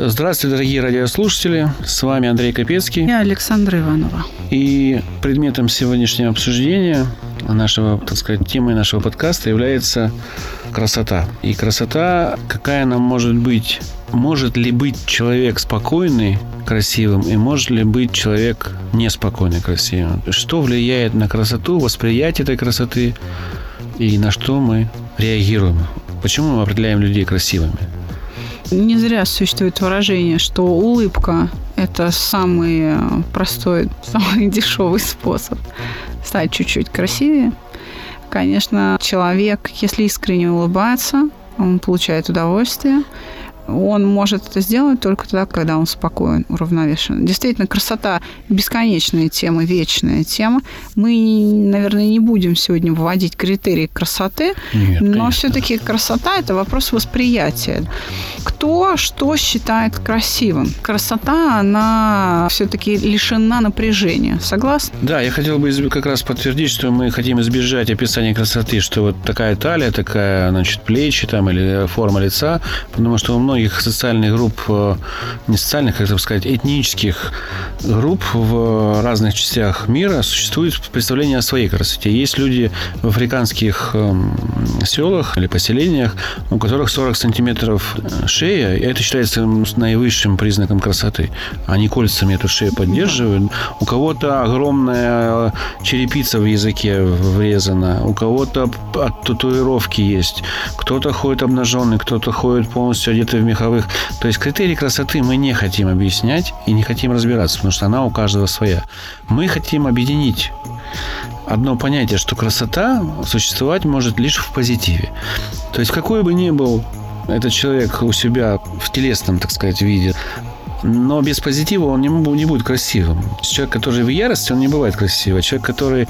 Здравствуйте, дорогие радиослушатели. С вами Андрей Капецкий. Я Александра Иванова. И предметом сегодняшнего обсуждения нашего, так сказать, темой нашего подкаста является красота. И красота, какая она может быть? Может ли быть человек спокойный, красивым, и может ли быть человек неспокойный, красивым? Что влияет на красоту, восприятие этой красоты и на что мы реагируем? Почему мы определяем людей красивыми? Не зря существует выражение, что улыбка – это самый простой, самый дешевый способ стать чуть-чуть красивее. Конечно, человек, если искренне улыбается, он получает удовольствие он может это сделать только тогда, когда он спокоен, уравновешен. Действительно, красота – бесконечная тема, вечная тема. Мы, наверное, не будем сегодня вводить критерии красоты, Нет, но все-таки красота – это вопрос восприятия. Кто что считает красивым? Красота, она все-таки лишена напряжения. Согласны? Да, я хотел бы как раз подтвердить, что мы хотим избежать описания красоты, что вот такая талия, такая, значит, плечи там или форма лица, потому что у многих многих социальных групп, э, не социальных, как это сказать, этнических групп в разных частях мира существует представление о своей красоте. Есть люди в африканских эм, селах или поселениях, у которых 40 сантиметров э, шея, и это считается наивысшим признаком красоты. Они кольцами эту шею поддерживают. У кого-то огромная черепица в языке врезана, у кого-то от татуировки есть, кто-то ходит обнаженный, кто-то ходит полностью одетый в меховых. То есть критерии красоты мы не хотим объяснять и не хотим разбираться, потому что она у каждого своя. Мы хотим объединить одно понятие, что красота существовать может лишь в позитиве. То есть какой бы ни был этот человек у себя в телесном, так сказать, виде, но без позитива он не, будет красивым. Человек, который в ярости, он не бывает красивым. Человек, который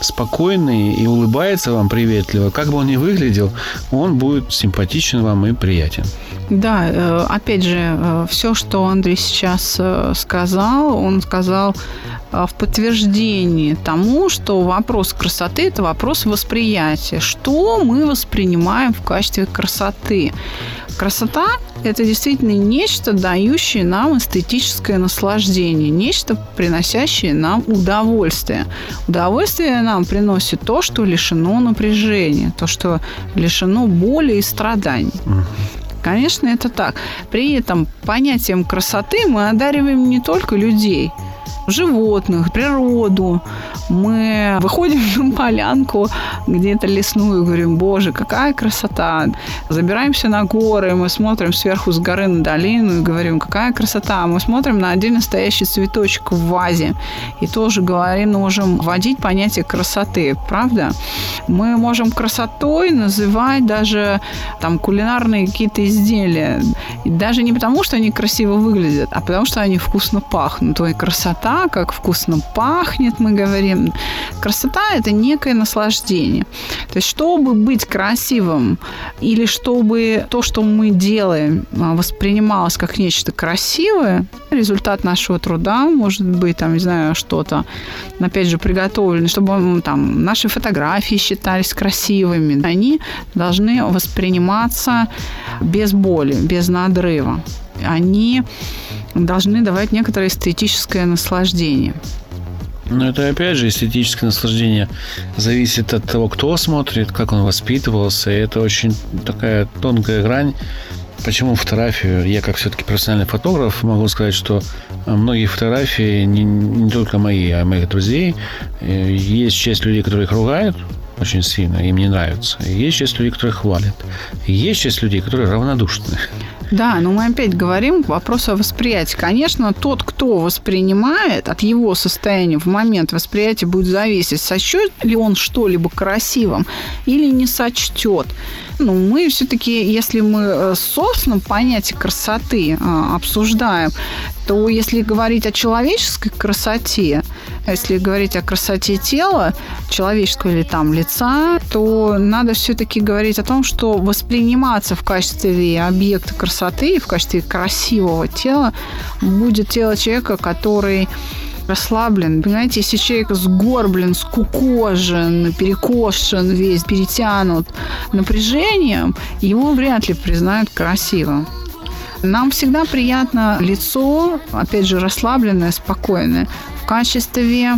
спокойный и улыбается вам приветливо, как бы он ни выглядел, он будет симпатичен вам и приятен. Да, э, опять же, э, все, что Андрей сейчас э, сказал, он сказал в подтверждении тому, что вопрос красоты – это вопрос восприятия. Что мы воспринимаем в качестве красоты? Красота – это действительно нечто, дающее нам эстетическое наслаждение, нечто, приносящее нам удовольствие. Удовольствие нам приносит то, что лишено напряжения, то, что лишено боли и страданий. Конечно, это так. При этом понятием красоты мы одариваем не только людей – животных, природу. Мы выходим на полянку где-то лесную говорим, боже, какая красота. Забираемся на горы, мы смотрим сверху с горы на долину и говорим, какая красота. Мы смотрим на отдельно стоящий цветочек в вазе и тоже говорим, можем вводить понятие красоты, правда? Мы можем красотой называть даже там кулинарные какие-то изделия. И даже не потому, что они красиво выглядят, а потому, что они вкусно пахнут. То и красота как вкусно пахнет, мы говорим. Красота – это некое наслаждение. То есть, чтобы быть красивым или чтобы то, что мы делаем, а, воспринималось как нечто красивое, результат нашего труда, может быть, там, не знаю, что-то, опять же, приготовлено, чтобы там наши фотографии считались красивыми, они должны восприниматься без боли, без надрыва. Они должны давать некоторое эстетическое наслаждение. Но это опять же эстетическое наслаждение зависит от того, кто смотрит, как он воспитывался. И это очень такая тонкая грань. Почему фотографию? Я как все-таки профессиональный фотограф могу сказать, что многие фотографии не, не только мои, а моих друзей. Э, есть часть людей, которые их ругают, очень сильно, им не нравится. Есть часть людей, которые хвалят. Есть часть людей, которые равнодушны. Да, но мы опять говорим к вопросу о восприятии. Конечно, тот, кто воспринимает, от его состояния в момент восприятия будет зависеть, сочтет ли он что-либо красивым или не сочтет. Ну, мы все-таки, если мы э, собственно понятие красоты а, обсуждаем, то если говорить о человеческой красоте, если говорить о красоте тела, человеческого или там лица, то надо все-таки говорить о том, что восприниматься в качестве объекта красоты, в качестве красивого тела будет тело человека, который расслаблен. Понимаете, если человек сгорблен, скукожен, перекошен, весь перетянут напряжением, его вряд ли признают красивым. Нам всегда приятно лицо, опять же, расслабленное, спокойное. В качестве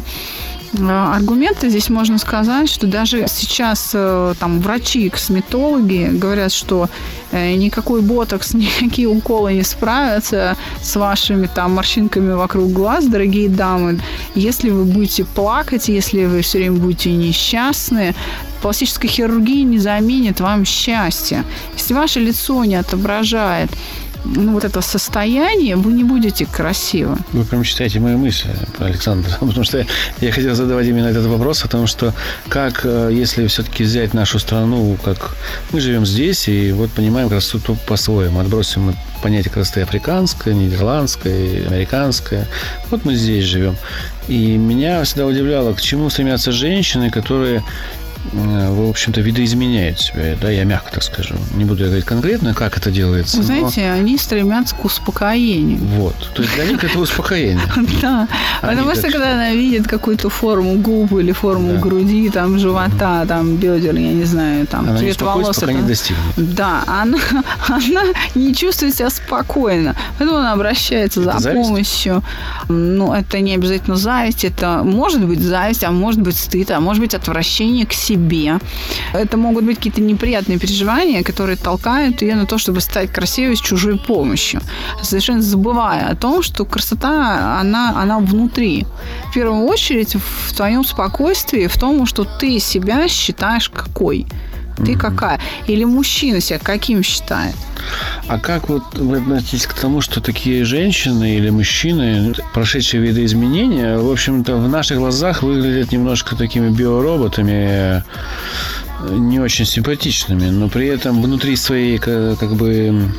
аргументы здесь можно сказать, что даже сейчас э, там врачи, косметологи говорят, что э, никакой ботокс, никакие уколы не справятся с вашими там морщинками вокруг глаз, дорогие дамы. Если вы будете плакать, если вы все время будете несчастны, пластическая хирургия не заменит вам счастье. Если ваше лицо не отображает ну, вот это состояние, вы не будете красивы. Вы прям читаете мои мысли, Александр. Потому что я хотел задавать именно этот вопрос о том, что как, э, если все-таки взять нашу страну, как мы живем здесь, и вот понимаем красоту по-своему. Отбросим понятие красоты африканское, нидерландское, американское. Вот мы здесь живем. И меня всегда удивляло, к чему стремятся женщины, которые в общем-то, видоизменяют себя, да, я мягко так скажу. Не буду говорить конкретно, как это делается. Вы знаете, но... они стремятся к успокоению. Вот. То есть для них это успокоение. Да. Потому что когда она видит какую-то форму губ или форму груди, там, живота, там, бедер, я не знаю, там, цвет волос. пока не достигнет. Да, она, она не чувствует себя спокойно. Поэтому она обращается за помощью. Ну, это не обязательно зависть, это может быть зависть, а может быть стыд, а может быть отвращение к себе себе. Это могут быть какие-то неприятные переживания, которые толкают ее на то, чтобы стать красивой с чужой помощью. Совершенно забывая о том, что красота, она, она внутри. В первую очередь в твоем спокойствии, в том, что ты себя считаешь какой. Ты какая? Или мужчина себя каким считает? А как вот вы относитесь к тому, что такие женщины или мужчины, прошедшие видоизменения, в общем-то, в наших глазах выглядят немножко такими биороботами, не очень симпатичными, но при этом внутри своей как бы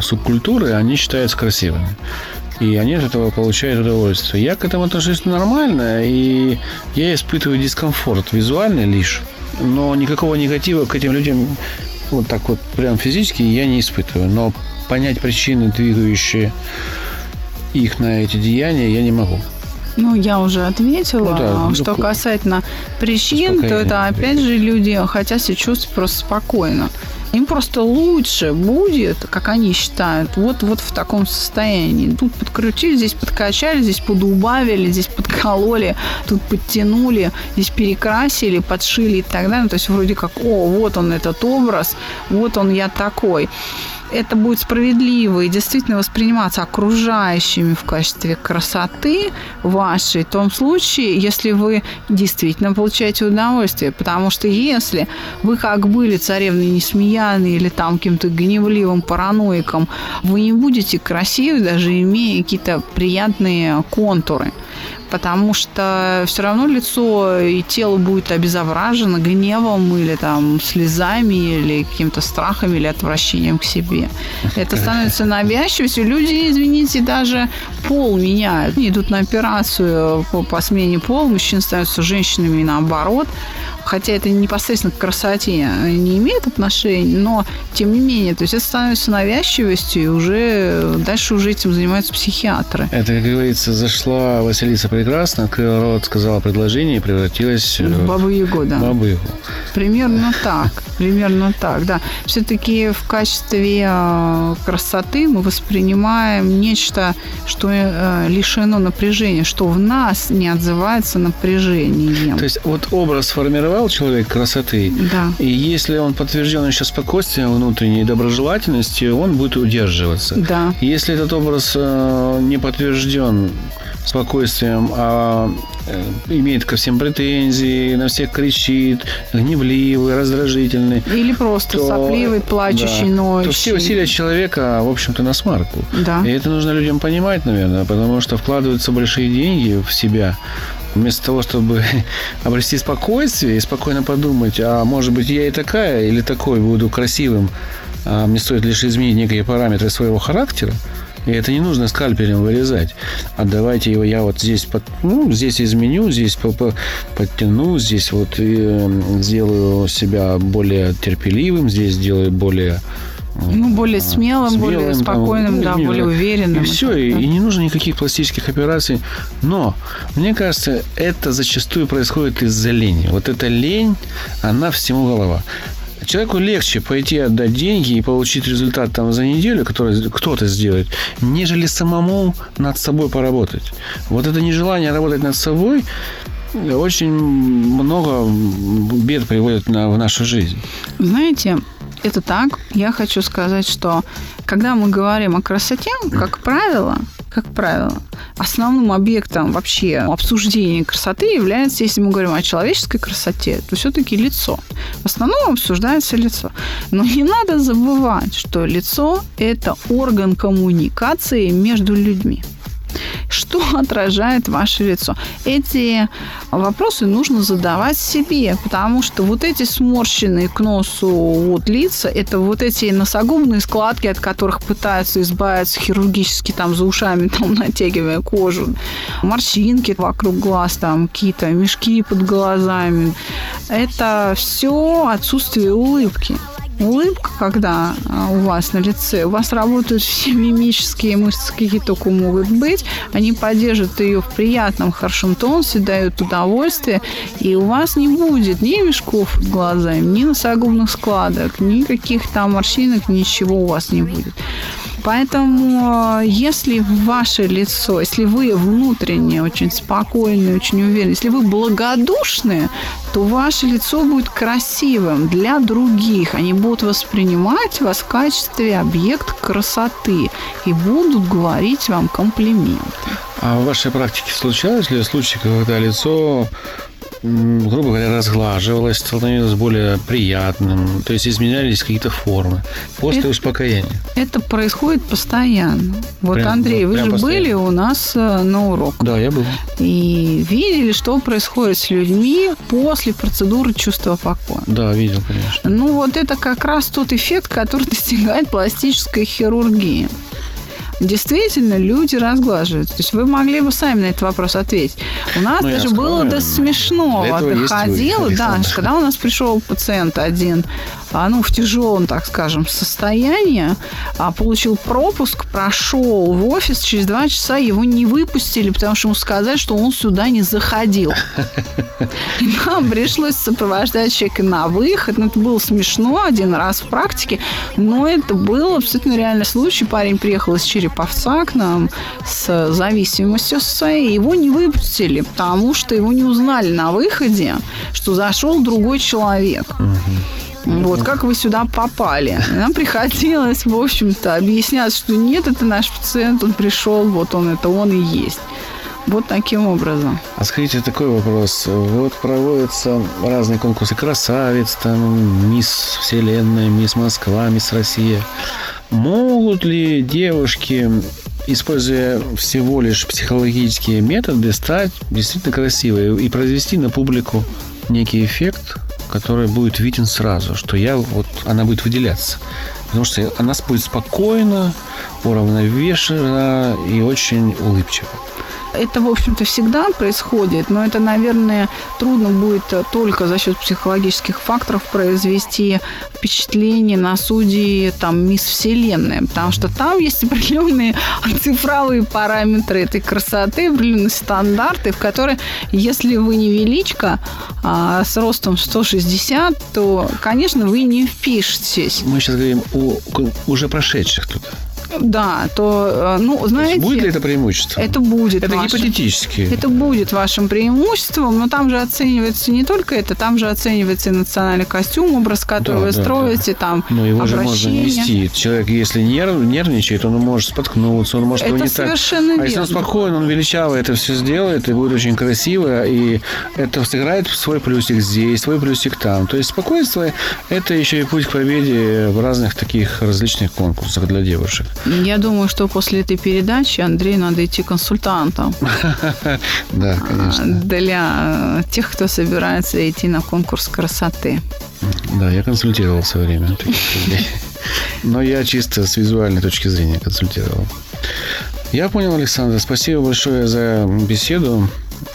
субкультуры они считаются красивыми. И они от этого получают удовольствие. Я к этому отношусь нормально, и я испытываю дискомфорт визуально лишь но никакого негатива к этим людям вот так вот прям физически я не испытываю. Но понять причины, двигающие их на эти деяния, я не могу. Ну, я уже ответила. Ну, да, что ну, касательно причин, то это опять же люди хотят себя чувствовать просто спокойно. Им просто лучше будет, как они считают, вот, вот в таком состоянии. Тут подкрутили, здесь подкачали, здесь подубавили, здесь подкололи, тут подтянули, здесь перекрасили, подшили и так далее. То есть вроде как, о, вот он этот образ, вот он я такой это будет справедливо и действительно восприниматься окружающими в качестве красоты вашей, в том случае, если вы действительно получаете удовольствие. Потому что если вы как были царевны Несмеяны или там каким-то гневливым параноиком, вы не будете красивы, даже имея какие-то приятные контуры потому что все равно лицо и тело будет обезображено гневом или там слезами или каким-то страхом или отвращением к себе. Это становится навязчивостью. Люди, извините, даже пол меняют. Идут на операцию по, по смене пола, мужчины становятся женщинами и наоборот хотя это непосредственно к красоте не имеет отношения, но тем не менее, то есть это становится навязчивостью, и уже дальше уже этим занимаются психиатры. Это, как говорится, зашла Василиса прекрасно, открыла рот, сказала предложение и превратилась в Бабу Ягу, да. Бабу Ягу. Примерно так, примерно так, да. Все-таки в качестве э, красоты мы воспринимаем нечто, что э, лишено напряжения, что в нас не отзывается напряжением. То есть вот образ сформировал сформировал человек красоты, да. и если он подтвержден еще спокойствием внутренней доброжелательностью, он будет удерживаться. Да. Если этот образ э, не подтвержден спокойствием, а э, имеет ко всем претензии, на всех кричит, гневливый, раздражительный. Или просто то, сопливый, плачущий, да, ноющий. То все усилия человека, в общем-то, на смарку. Да. И это нужно людям понимать, наверное, потому что вкладываются большие деньги в себя, вместо того, чтобы обрести спокойствие и спокойно подумать, а может быть я и такая или такой буду красивым, а мне стоит лишь изменить некие параметры своего характера, и это не нужно скальпелем вырезать. А давайте его я вот здесь, под, ну, здесь изменю, здесь подтяну, здесь вот и э, сделаю себя более терпеливым, здесь сделаю более ну, более смелым, смелым более спокойным, там, да, не, более уверенным. И все, и, и не нужно никаких пластических операций. Но, мне кажется, это зачастую происходит из-за лени. Вот эта лень, она всему голова. Человеку легче пойти отдать деньги и получить результат там за неделю, который кто-то сделает, нежели самому над собой поработать. Вот это нежелание работать над собой очень много бед приводит на, в нашу жизнь. Знаете, это так. Я хочу сказать, что когда мы говорим о красоте, как правило, как правило, основным объектом вообще обсуждения красоты является, если мы говорим о человеческой красоте, то все-таки лицо. В основном обсуждается лицо. Но не надо забывать, что лицо – это орган коммуникации между людьми что отражает ваше лицо. Эти вопросы нужно задавать себе, потому что вот эти сморщенные к носу вот лица, это вот эти носогубные складки, от которых пытаются избавиться хирургически там за ушами, там натягивая кожу, морщинки вокруг глаз, там какие-то мешки под глазами. Это все отсутствие улыбки улыбка, когда а, у вас на лице, у вас работают все мимические мышцы, какие только могут быть, они поддерживают ее в приятном, хорошем тонусе, дают удовольствие, и у вас не будет ни мешков под глазами, ни носогубных складок, ни каких там морщинок, ничего у вас не будет. Поэтому, если ваше лицо, если вы внутренне очень спокойны, очень уверены, если вы благодушны, то ваше лицо будет красивым для других. Они будут воспринимать вас в качестве объекта красоты и будут говорить вам комплименты. А в вашей практике случалось ли случаи, когда лицо грубо говоря, разглаживалось, становилось более приятным, то есть изменялись какие-то формы после это, успокоения. Это происходит постоянно. Вот, прям, Андрей, вы же постоянно. были у нас э, на урок. Да, я был. И видели, что происходит с людьми после процедуры чувства покоя. Да, видел, конечно. Ну, вот это как раз тот эффект, который достигает пластическая хирургия действительно люди разглаживают. То есть вы могли бы сами на этот вопрос ответить. У нас ну, даже было до смешного. Доходило, да, когда у нас пришел пациент один, ну, в тяжелом, так скажем, состоянии, а, получил пропуск, прошел в офис, через два часа его не выпустили, потому что ему сказали, что он сюда не заходил. И нам пришлось сопровождать человека на выход. Ну, это было смешно один раз в практике, но это был абсолютно реальный случай. Парень приехал из Череповца к нам с зависимостью своей. Его не выпустили, потому что его не узнали на выходе, что зашел другой человек. Вот, как вы сюда попали? Нам приходилось, в общем-то, объяснять, что нет, это наш пациент, он пришел, вот он, это он и есть. Вот таким образом. А скажите такой вопрос. Вот проводятся разные конкурсы красавиц, там, мисс Вселенная, мисс Москва, мисс Россия. Могут ли девушки, используя всего лишь психологические методы, стать действительно красивой и произвести на публику некий эффект, который будет виден сразу, что я вот она будет выделяться. Потому что она будет спокойно, уравновешена и очень улыбчива. Это, в общем-то, всегда происходит, но это, наверное, трудно будет только за счет психологических факторов произвести впечатление на судьи там Мисс Вселенная, потому что там есть определенные цифровые параметры этой красоты, определенные стандарты, в которые, если вы не величка а, с ростом 160, то, конечно, вы не впишетесь. Мы сейчас говорим о уже прошедших тут Да, то, э, ну, знаете... Будет ли это преимущество? Это будет. Это вашим- гипотетически. Это будет вашим преимуществом, но там же оценивается не только это, там же оценивается и национальный костюм, образ, который Да, вы да, строите, там Но его же можно обращение. нести. Человек, если нерв, нервничает, он может споткнуться, он может Это не так. совершенно А если он верно. спокоен, он величаво это все сделает, и будет очень красиво, и это сыграет свой плюсик здесь, свой плюсик там. То есть спокойствие – это еще и путь к победе в разных таких различных конкурсах для девушек. Я думаю, что после этой передачи Андрею надо идти консультантом Да, а, конечно. для э, тех, кто собирается идти на конкурс красоты. Да, я консультировал в свое время. Но я чисто с визуальной точки зрения консультировал. Я понял, Александр. Спасибо большое за беседу.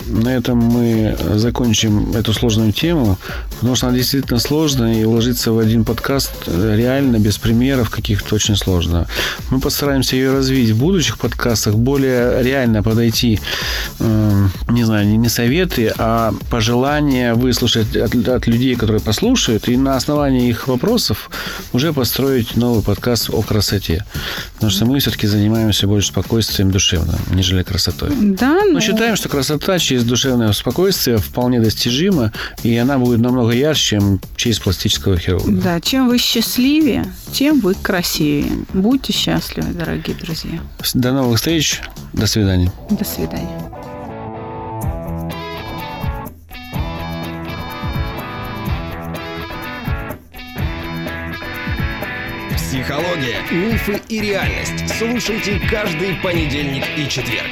На этом мы закончим эту сложную тему, потому что она действительно сложная, и уложиться в один подкаст э, реально без примеров каких-то очень сложно. Мы постараемся ее развить в будущих подкастах, более реально подойти, э, не знаю, не- не советы, а пожелания выслушать от, от людей, которые послушают, и на основании их вопросов уже построить новый подкаст о красоте. Потому что мы все-таки занимаемся больше спокойствием душевным, нежели красотой. Да, Мы ну, считаем, что красота через душевное спокойствие вполне достижима, и она будет намного ярче, чем через пластического хирурга. да, чем вы счастливее, тем вы красивее. Будьте счастливы, дорогие друзья. До новых встреч. До свидания. До свидания. Психология, мифы и реальность. Слушайте каждый понедельник и четверг.